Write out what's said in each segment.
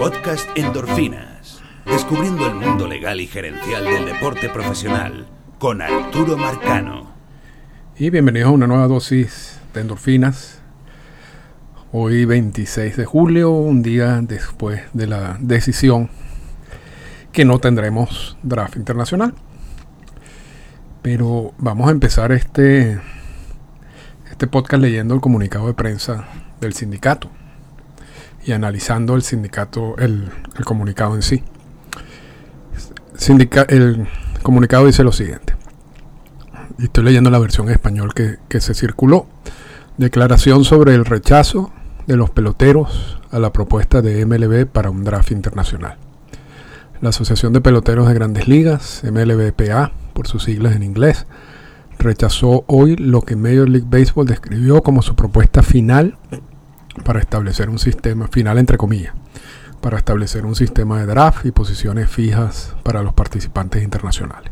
Podcast Endorfinas. Descubriendo el mundo legal y gerencial del deporte profesional con Arturo Marcano. Y bienvenidos a una nueva dosis de endorfinas. Hoy 26 de julio, un día después de la decisión que no tendremos draft internacional. Pero vamos a empezar este, este podcast leyendo el comunicado de prensa del sindicato y analizando el sindicato, el, comunicado en sí. el comunicado dice lo siguiente. Estoy leyendo la versión en español que se circuló. Declaración sobre el rechazo de los peloteros a la propuesta de MLB para un draft internacional. La Asociación de Peloteros de Grandes Ligas, MLBPA, por sus siglas en inglés, rechazó hoy lo que Major League Baseball describió como su propuesta final para establecer un sistema, final entre comillas, para establecer un sistema de draft y posiciones fijas para los participantes internacionales.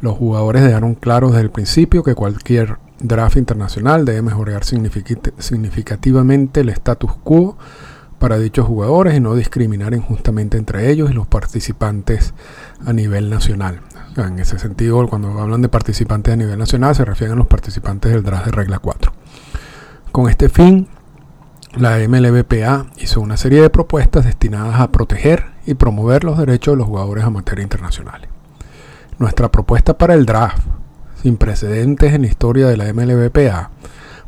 Los jugadores dejaron claro desde el principio que cualquier draft internacional debe mejorar significativamente el status quo para dichos jugadores y no discriminar injustamente entre ellos y los participantes a nivel nacional. En ese sentido, cuando hablan de participantes a nivel nacional, se refieren a los participantes del draft de regla 4. Con este fin, la MLBPA hizo una serie de propuestas destinadas a proteger y promover los derechos de los jugadores amateurs internacionales. Nuestra propuesta para el draft, sin precedentes en la historia de la MLBPA,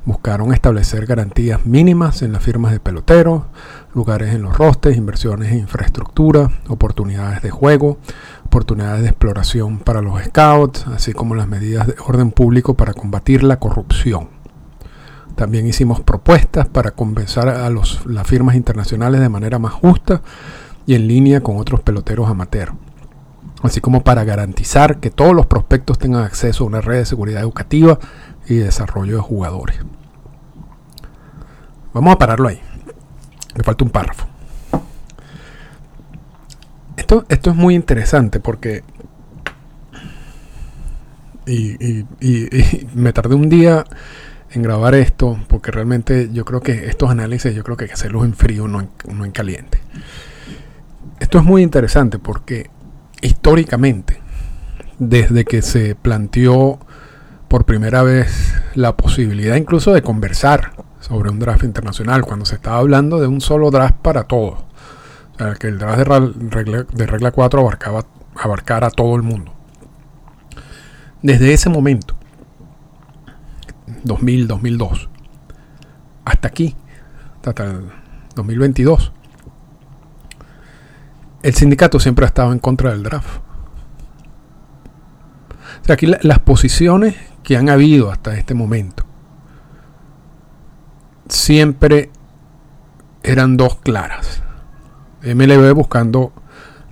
buscaron establecer garantías mínimas en las firmas de peloteros, lugares en los rosters, inversiones en infraestructura, oportunidades de juego, oportunidades de exploración para los scouts, así como las medidas de orden público para combatir la corrupción. También hicimos propuestas para compensar a los, las firmas internacionales de manera más justa y en línea con otros peloteros amateurs, así como para garantizar que todos los prospectos tengan acceso a una red de seguridad educativa y desarrollo de jugadores. Vamos a pararlo ahí. Me falta un párrafo. Esto, esto es muy interesante porque... y me tardé un día en grabar esto, porque realmente yo creo que estos análisis yo creo que hay que hacerlos en frío, no en, en caliente. Esto es muy interesante porque históricamente, desde que se planteó por primera vez la posibilidad incluso de conversar sobre un draft internacional, cuando se estaba hablando de un solo draft para todos, o sea, que el draft de regla, de regla 4 abarcaba, abarcara a todo el mundo. Desde ese momento, 2000, 2002. Hasta aquí, hasta el 2022. El sindicato siempre ha estado en contra del draft. Aquí las posiciones que han habido hasta este momento siempre eran dos claras. MLB buscando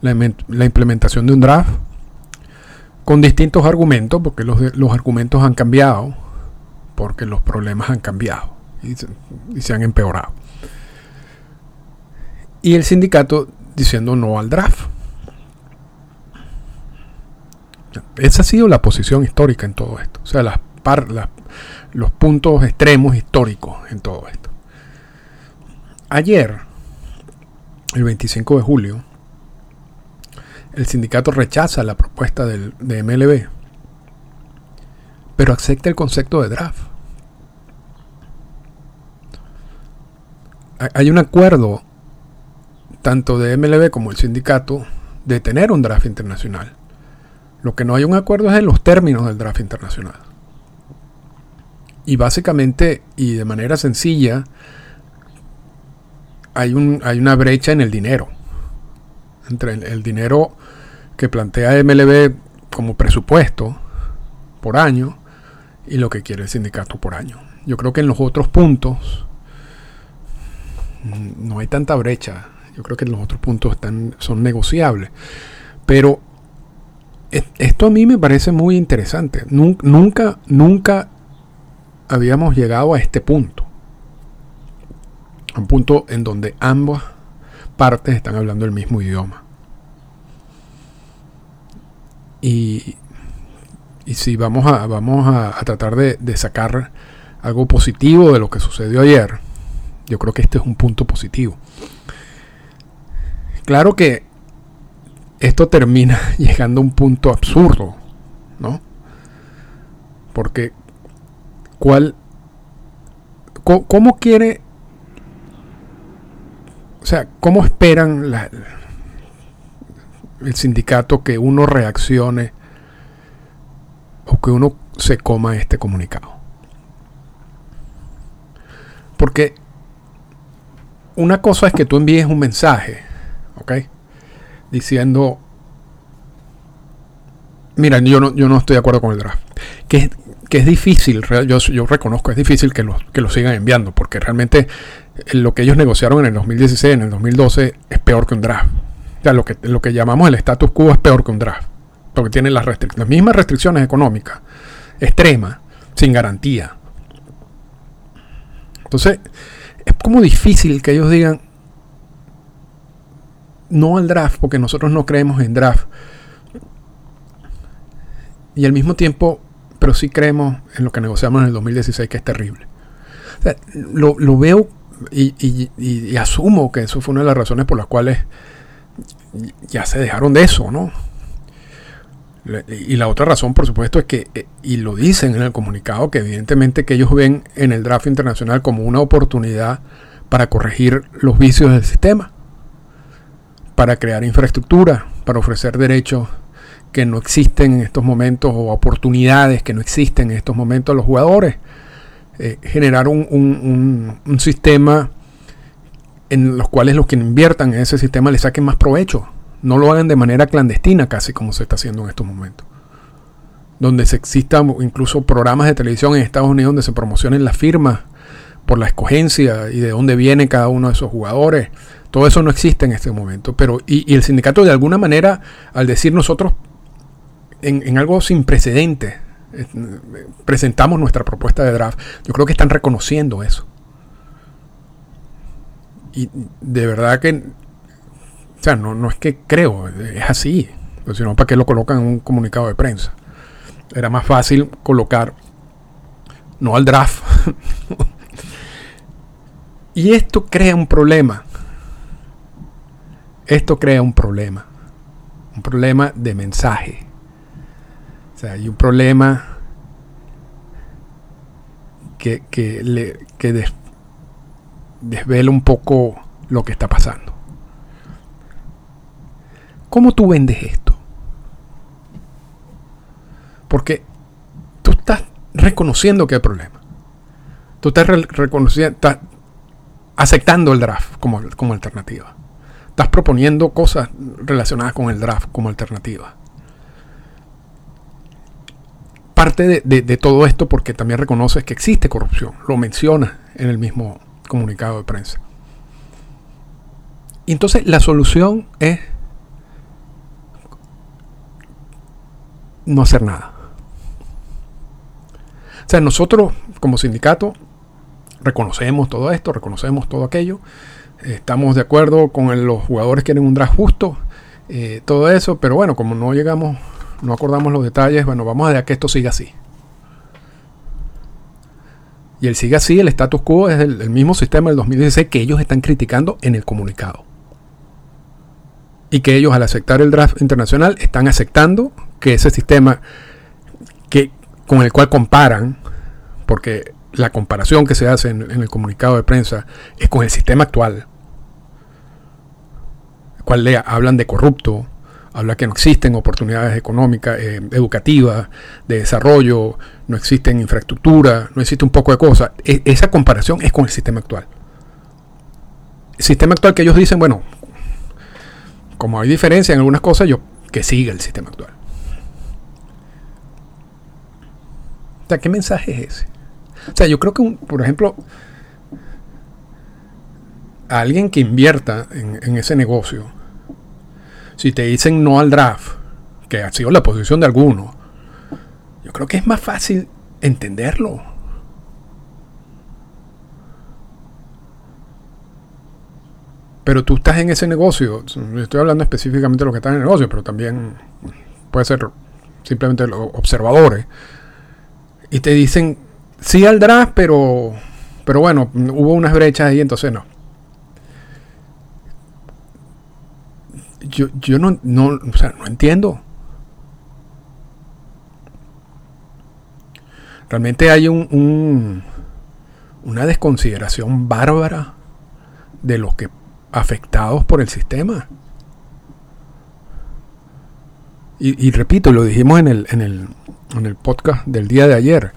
la, implementación de un draft con distintos argumentos, porque los, los argumentos han cambiado porque los problemas han cambiado y se, han empeorado. Y el sindicato diciendo no al draft. Esa ha sido la posición histórica en todo esto. O sea, los puntos extremos históricos en todo esto. Ayer, el 25 de julio, el sindicato rechaza la propuesta del, de MLB, pero acepta el concepto de draft. Hay un acuerdo, tanto de MLB como el sindicato, de tener un draft internacional. Lo que no hay un acuerdo es en los términos del draft internacional. Y básicamente, y de manera sencilla, hay, un, hay una brecha en el dinero. Entre el, el dinero que plantea MLB como presupuesto por año y lo que quiere el sindicato por año. Yo creo que en los otros puntos no hay tanta brecha. Yo creo que los otros puntos están, son negociables. Pero esto a mí me parece muy interesante. Nunca, nunca habíamos llegado a este punto. un punto en donde ambas partes están hablando el mismo idioma. Y, si vamos a, vamos a, tratar de, de sacar algo positivo de lo que sucedió ayer, yo creo que este es un punto positivo. Claro que esto termina llegando a un punto absurdo, ¿no? Porque, ¿cuál, cómo, quiere, o sea, cómo esperan el sindicato que uno reaccione o que uno se coma este comunicado? Porque una cosa es que tú envíes un mensaje, ¿ok? Diciendo, mira, yo no, yo no estoy de acuerdo con el draft. Que, que es difícil, yo, yo reconozco, es difícil que lo, que sigan enviando, porque realmente lo que ellos negociaron en el 2016, en el 2012, es peor que un draft. O sea, lo que, lo que llamamos el status quo es peor que un draft, porque tiene las, las mismas restricciones económicas, extremas, sin garantía. Entonces, es como difícil que ellos digan no al draft, porque nosotros no creemos en draft. Y al mismo tiempo, pero sí creemos en lo que negociamos en el 2016, que es terrible. lo, veo y, asumo que eso fue una de las razones por las cuales ya se dejaron de eso, ¿no? Y la otra razón, por supuesto, es que, eh, y lo dicen en el comunicado, que evidentemente que ellos ven en el draft internacional como una oportunidad para corregir los vicios del sistema, para crear infraestructura, para ofrecer derechos que no existen en estos momentos o oportunidades que no existen en estos momentos a los jugadores. Eh, generar un, un sistema en los cuales los que inviertan en ese sistema le saquen más provecho no lo hagan de manera clandestina, casi como se está haciendo en estos momentos. Donde se existan incluso programas de televisión en Estados Unidos donde se promocionen las firmas por la escogencia y de dónde viene cada uno de esos jugadores. Todo eso no existe en este momento. Pero, y, el sindicato de alguna manera, al decir nosotros en, en algo sin precedentes, eh, presentamos nuestra propuesta de draft, yo creo que están reconociendo eso. Y de verdad que o sea, no, no es que creo, es así. Pues si no, ¿para qué lo colocan en un comunicado de prensa? Era más fácil colocar, no al draft. y esto crea un problema. Esto crea un problema. Un problema de mensaje. O sea, hay un problema que, que desvela un poco lo que está pasando. ¿Cómo tú vendes esto? Porque tú estás reconociendo que hay problema. Tú estás reconociendo, estás aceptando el draft como, como alternativa. Estás proponiendo cosas relacionadas con el draft como alternativa. Parte de, de todo esto porque también reconoces que existe corrupción. Lo mencionas en el mismo comunicado de prensa. Y entonces la solución es no hacer nada. O sea, nosotros como sindicato reconocemos todo esto, reconocemos todo aquello, estamos de acuerdo con los jugadores que quieren un draft justo, eh, todo eso, pero bueno, como no llegamos, no acordamos los detalles, bueno, vamos a dejar que esto siga así. Y el sigue así, el status quo es el mismo sistema del 2016 que ellos están criticando en el comunicado. Y que ellos al aceptar el draft internacional están aceptando que ese sistema que, con el cual comparan, porque la comparación que se hace en, el comunicado de prensa es con el sistema actual, el cual le hablan de corrupto, habla que no existen oportunidades económicas, eh, educativas, de desarrollo, no existen infraestructura, no existe un poco de cosas. E, esa comparación es con el sistema actual. El sistema actual que ellos dicen, bueno, como hay diferencia en algunas cosas, yo que siga el sistema actual. ¿Qué mensaje es ese? O sea, yo creo que, por ejemplo, alguien que invierta en, ese negocio, si te dicen no al draft, que ha sido la posición de algunos, yo creo que es más fácil entenderlo. Pero tú estás en ese negocio, estoy hablando específicamente de lo que está en el negocio, pero también puede ser simplemente los observadores y te dicen sí al draft, pero, pero bueno, hubo unas brechas ahí, entonces no. yo, yo no, no, o sea, no entiendo. Realmente hay un, un, una desconsideración bárbara de los que afectados por el sistema. Y, y repito, lo dijimos en el, en, el, en el podcast del día de ayer.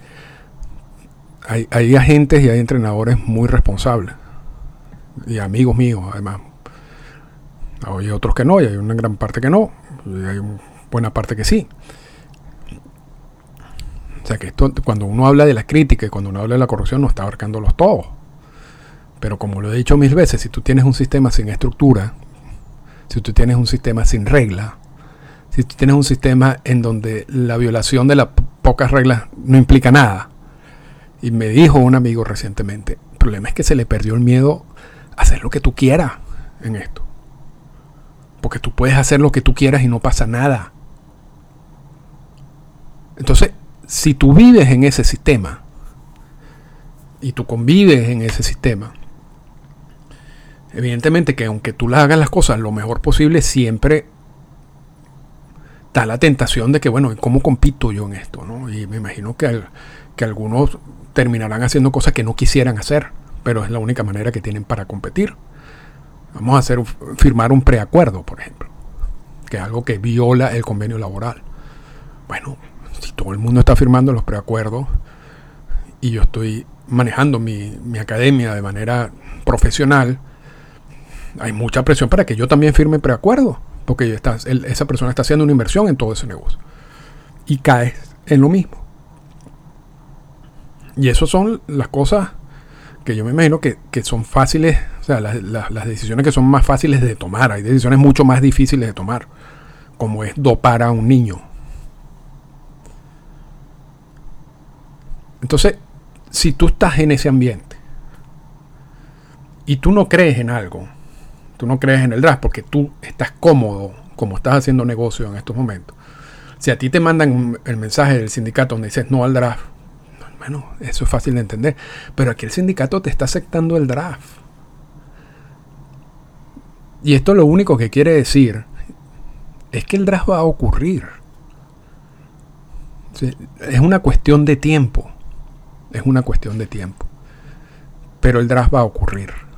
Hay, hay agentes y hay entrenadores muy responsables. Y amigos míos, además. Hay otros que no, y hay una gran parte que no. Y hay una buena parte que sí. O sea que esto, cuando uno habla de la crítica y cuando uno habla de la corrupción, no está abarcándolos todos. Pero como lo he dicho mil veces, si tú tienes un sistema sin estructura, si tú tienes un sistema sin regla, si tú tienes un sistema en donde la violación de las pocas reglas no implica nada, y me dijo un amigo recientemente, el problema es que se le perdió el miedo a hacer lo que tú quieras en esto. Porque tú puedes hacer lo que tú quieras y no pasa nada. Entonces, si tú vives en ese sistema y tú convives en ese sistema, evidentemente que aunque tú hagas las cosas lo mejor posible, siempre da la tentación de que, bueno, ¿cómo compito yo en esto? ¿no? Y me imagino que, que algunos terminarán haciendo cosas que no quisieran hacer, pero es la única manera que tienen para competir. Vamos a hacer firmar un preacuerdo, por ejemplo, que es algo que viola el convenio laboral. Bueno, si todo el mundo está firmando los preacuerdos y yo estoy manejando mi, mi academia de manera profesional, hay mucha presión para que yo también firme preacuerdo, porque está, esa persona está haciendo una inversión en todo ese negocio. Y caes en lo mismo. Y eso son las cosas que yo me imagino que, que son fáciles, o sea, las, las, decisiones que son más fáciles de tomar. Hay decisiones mucho más difíciles de tomar, como es dopar a un niño. Entonces, si tú estás en ese ambiente y tú no crees en algo, tú no crees en el draft porque tú estás cómodo como estás haciendo negocio en estos momentos. Si a ti te mandan el mensaje del sindicato donde dices no al draft, bueno, eso es fácil de entender. Pero aquí el sindicato te está aceptando el draft. Y esto lo único que quiere decir es que el draft va a ocurrir. Es una cuestión de tiempo. Es una cuestión de tiempo. Pero el draft va a ocurrir.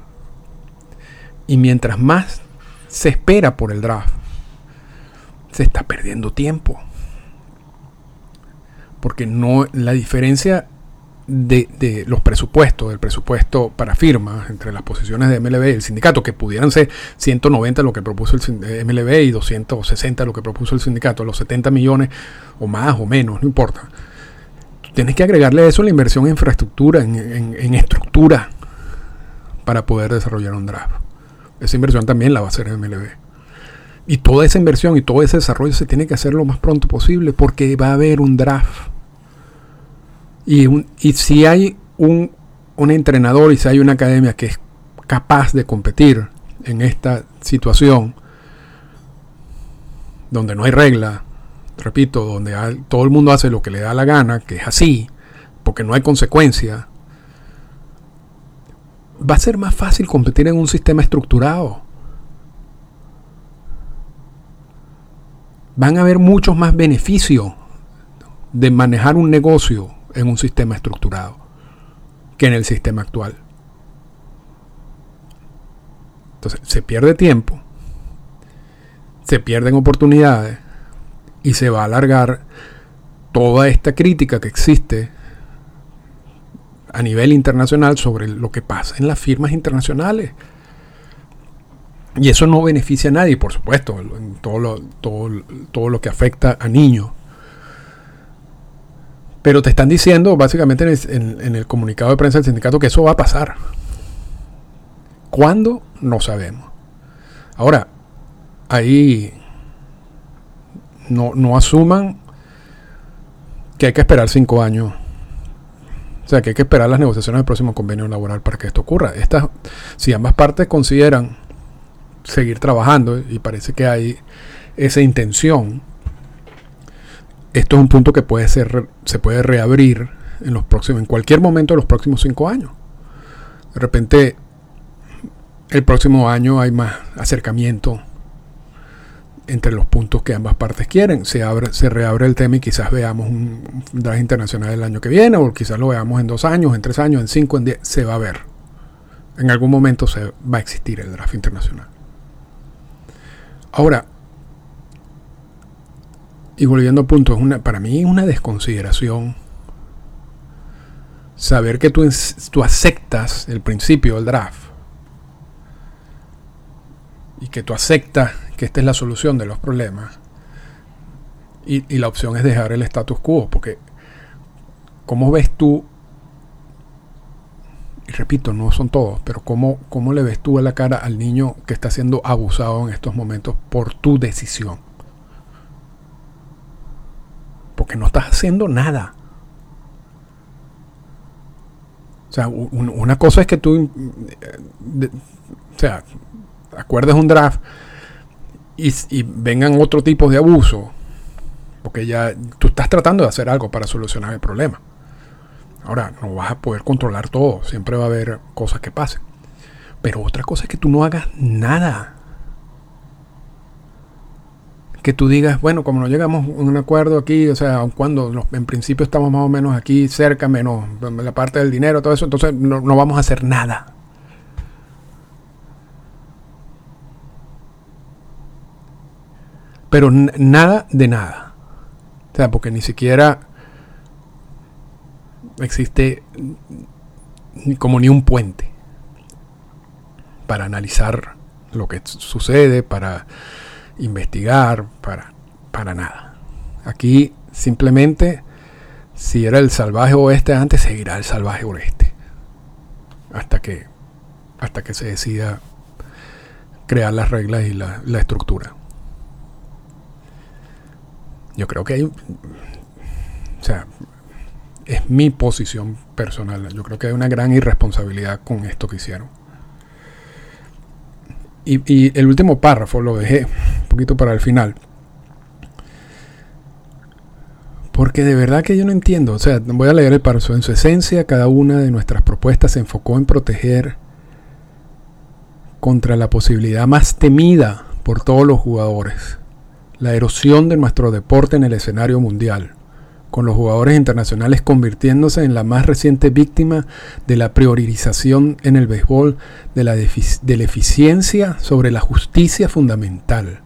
Y mientras más se espera por el draft, se está perdiendo tiempo. Porque no la diferencia de, los presupuestos, del presupuesto para firmas entre las posiciones de MLB y el sindicato, que pudieran ser 190 lo que propuso el MLB y 260 lo que propuso el sindicato, los 70 millones o más o menos, no importa. Tienes que agregarle a eso la inversión en infraestructura, en estructura, para poder desarrollar un draft. Esa inversión también la va a hacer MLB. Y toda esa inversión y todo ese desarrollo se tiene que hacer lo más pronto posible porque va a haber un draft. Y, un, y si hay un, un, entrenador y si hay una academia que es capaz de competir en esta situación, donde no hay regla, repito, donde todo el mundo hace lo que le da la gana, que es así, porque no hay consecuencia, va a ser más fácil competir en un sistema estructurado. Van a haber muchos más beneficios de manejar un negocio en un sistema estructurado que en el sistema actual. Entonces, se pierde tiempo, se pierden oportunidades y se va a alargar toda esta crítica que existe a nivel internacional sobre lo que pasa en las firmas internacionales. Y eso no beneficia a nadie, por supuesto, en todo lo, todo, todo lo que afecta a niños. Pero te están diciendo, básicamente en el, en, el, comunicado de prensa del sindicato, que eso va a pasar. ¿Cuándo? No sabemos. Ahora, ahí no, no asuman que hay que esperar cinco años. O sea, que hay que esperar las negociaciones del próximo convenio laboral para que esto ocurra. Estas, si ambas partes consideran seguir trabajando y parece que hay esa intención, esto es un punto que puede ser, se puede reabrir en los próximos, en cualquier momento de los próximos cinco años. De repente, el próximo año hay más acercamiento entre los puntos que ambas partes quieren. Se, abre, se reabre el tema y quizás veamos un draft internacional el año que viene, o quizás lo veamos en dos años, en tres años, en cinco, en diez. Se va a ver. En algún momento se va a existir el draft internacional. Ahora, y volviendo a punto, es una, para mí es una desconsideración saber que tú, tú aceptas el principio del draft y que tú aceptas que esta es la solución de los problemas y, la opción es dejar el status quo, porque ¿cómo ves tú? Y repito, no son todos, pero ¿cómo, ¿cómo le ves tú a la cara al niño que está siendo abusado en estos momentos por tu decisión? Porque no estás haciendo nada. O sea, una cosa es que tú, eh, o sea, acuerdes un draft y, vengan otro tipo de abuso, porque ya tú estás tratando de hacer algo para solucionar el problema. Ahora, no vas a poder controlar todo, siempre va a haber cosas que pasen. Pero otra cosa es que tú no hagas nada. Que tú digas, bueno, como no llegamos a un acuerdo aquí, o sea, cuando en principio estamos más o menos aquí cerca, menos la parte del dinero, todo eso, entonces no, no vamos a hacer nada. Pero nada de nada. O sea, porque ni siquiera existe como ni un puente para analizar lo que sucede, para investigar, para, para nada. Aquí simplemente, si era el salvaje oeste antes, seguirá el salvaje oeste. Hasta que, hasta que se decida crear las reglas y la, la estructura. Yo creo que hay, o sea, es mi posición personal. Yo creo que hay una gran irresponsabilidad con esto que hicieron. Y, el último párrafo lo dejé un poquito para el final. Porque de verdad que yo no entiendo. O sea, voy a leer el párrafo. En su esencia, cada una de nuestras propuestas se enfocó en proteger contra la posibilidad más temida por todos los jugadores la erosión de nuestro deporte en el escenario mundial, con los jugadores internacionales convirtiéndose en la más reciente víctima de la priorización en el béisbol de la, eficiencia sobre la justicia fundamental.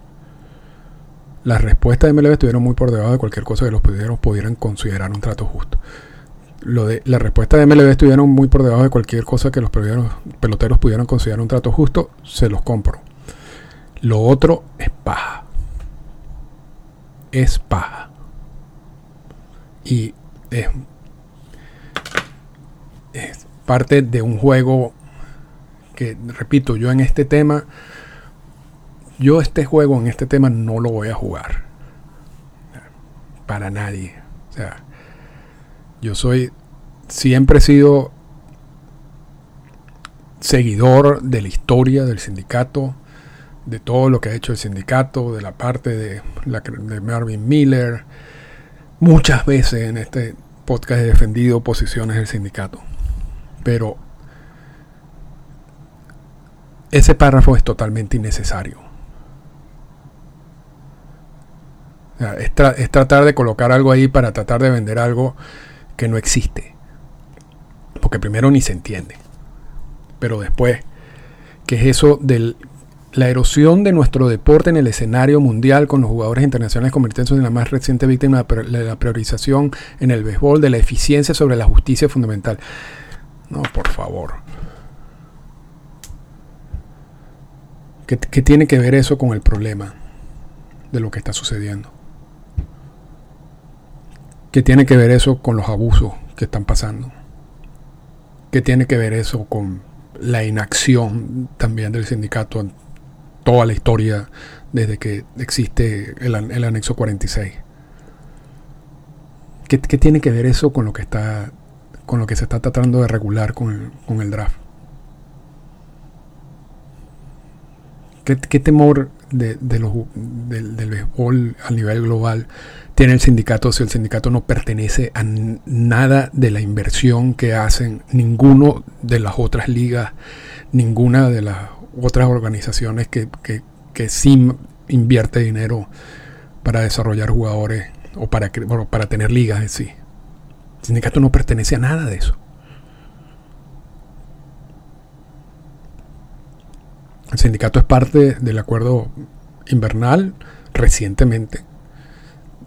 Las respuestas de MLB estuvieron muy por debajo de cualquier cosa que los peloteros pudieran considerar un trato justo. Lo de, la respuesta de MLB estuvieron muy por debajo de cualquier cosa que los peloteros pudieran considerar un trato justo, se los compro. Lo otro es paja es paja. Y es, parte de un juego que, repito, yo en este tema, yo este juego en este tema no lo voy a jugar. Para nadie. O sea, yo soy, siempre he sido seguidor de la historia del sindicato de todo lo que ha hecho el sindicato, de la parte de, Marvin Miller. Muchas veces en este podcast he defendido posiciones del sindicato. Pero ese párrafo es totalmente innecesario. es, es, tratar de colocar algo ahí para tratar de vender algo que no existe. Porque primero ni se entiende. Pero después, ¿qué es eso del la erosión de nuestro deporte en el escenario mundial con los jugadores internacionales convirtiéndose en la más reciente víctima de la priorización en el béisbol de la eficiencia sobre la justicia fundamental. No, por favor. ¿Qué, ¿Qué, tiene que ver eso con el problema de lo que está sucediendo? ¿Qué tiene que ver eso con los abusos que están pasando? ¿Qué tiene que ver eso con la inacción también del sindicato toda la historia desde que existe el, anexo 46. ¿Qué, tiene que ver eso con lo que está con lo que se está tratando de regular con el, draft? ¿Qué, temor de, del, del béisbol a nivel global tiene el sindicato si el sindicato no pertenece a nada de la inversión que hacen ninguno de las otras ligas, ninguna de las otras organizaciones que, que, sí invierte dinero para desarrollar jugadores o para, para tener ligas en sí. El sindicato no pertenece a nada de eso. El sindicato es parte del acuerdo invernal recientemente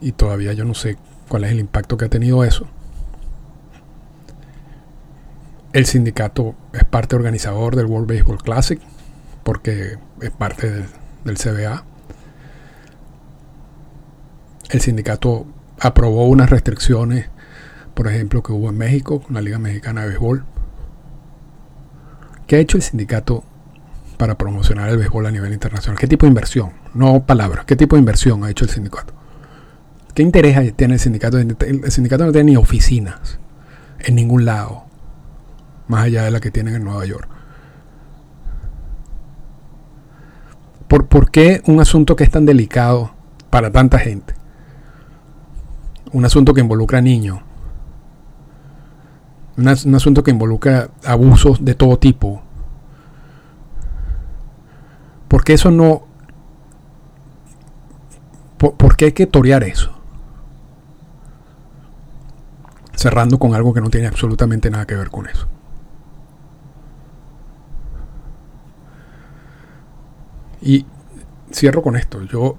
y todavía yo no sé cuál es el impacto que ha tenido eso. El sindicato es parte organizador del World Baseball Classic porque es parte del CBA. El sindicato aprobó unas restricciones, por ejemplo, que hubo en México con la Liga Mexicana de Béisbol. ¿Qué ha hecho el sindicato para promocionar el béisbol a nivel internacional? ¿Qué tipo de inversión? No palabras. ¿Qué tipo de inversión ha hecho el sindicato? ¿Qué interés tiene el sindicato? El sindicato no tiene ni oficinas en ningún lado, más allá de la que tienen en Nueva York. ¿Por, ¿Por, qué un asunto que es tan delicado para tanta gente? Un asunto que involucra niños. Un, asunto que involucra abusos de todo tipo. ¿Por qué eso no... por qué hay que torear eso? cerrando con algo que no tiene absolutamente nada que ver con eso. Y cierro con esto. Yo,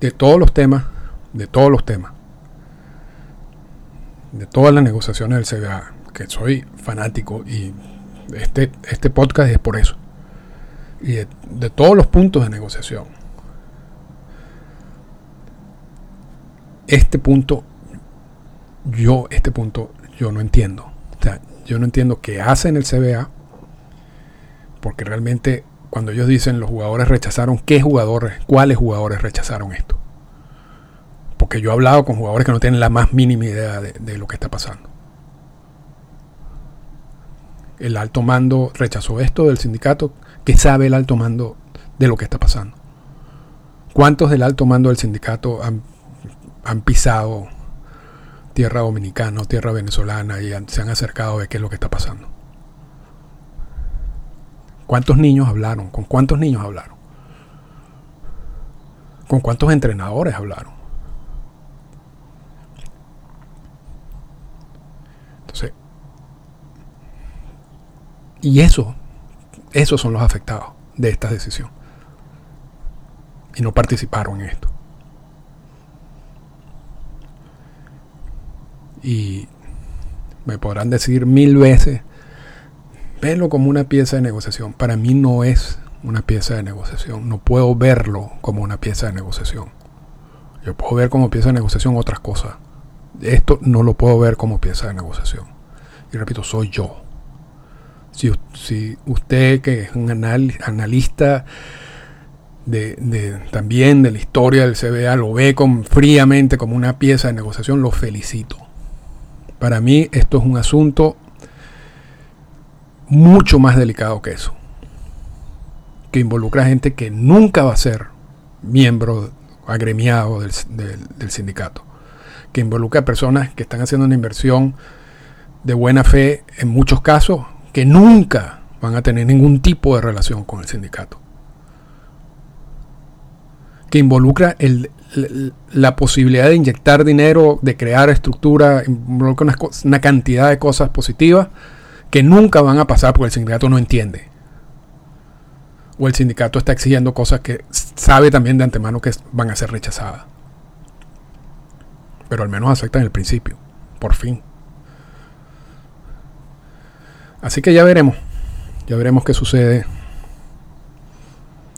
de todos los temas, de todos los temas, de todas las negociaciones del CBA, que soy fanático y este, este podcast es por eso. Y de, todos los puntos de negociación, este punto yo este punto yo no entiendo. O sea, yo no entiendo qué hacen el CBA, porque realmente cuando ellos dicen los jugadores rechazaron, ¿qué jugadores, cuáles jugadores rechazaron esto? Porque yo he hablado con jugadores que no tienen la más mínima idea de, de lo que está pasando. El alto mando rechazó esto del sindicato. ¿Qué sabe el alto mando de lo que está pasando? ¿Cuántos del alto mando del sindicato han, pisado tierra dominicana o tierra venezolana y se han acercado ver qué es lo que está pasando. ¿Cuántos niños hablaron? ¿Con cuántos niños hablaron? ¿Con cuántos entrenadores hablaron? Entonces, y eso, esos son los afectados de esta decisión. Y no participaron en esto. Y me podrán decir mil veces, verlo como una pieza de negociación. Para mí no es una pieza de negociación. No puedo verlo como una pieza de negociación. Yo puedo ver como pieza de negociación otras cosas. Esto no lo puedo ver como pieza de negociación. Y repito, soy yo. Si, si usted que es un analista de, también de la historia del CBA lo ve con, fríamente como una pieza de negociación, lo felicito. Para mí esto es un asunto mucho más delicado que eso, que involucra gente que nunca va a ser miembro agremiado del, sindicato, que involucra personas que están haciendo una inversión de buena fe en muchos casos, que nunca van a tener ningún tipo de relación con el sindicato. Que involucra la posibilidad de inyectar dinero, de crear estructura, involucra una, una cantidad de cosas positivas que nunca van a pasar porque el sindicato no entiende. O el sindicato está exigiendo cosas que sabe también de antemano que van a ser rechazadas. Pero al menos aceptan el principio, por fin. Así que ya veremos. Ya veremos qué sucede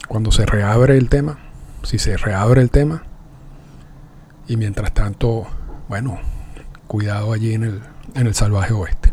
cuando se reabre el tema si se reabre el tema. Y mientras tanto, bueno, cuidado allí en el, en el salvaje oeste.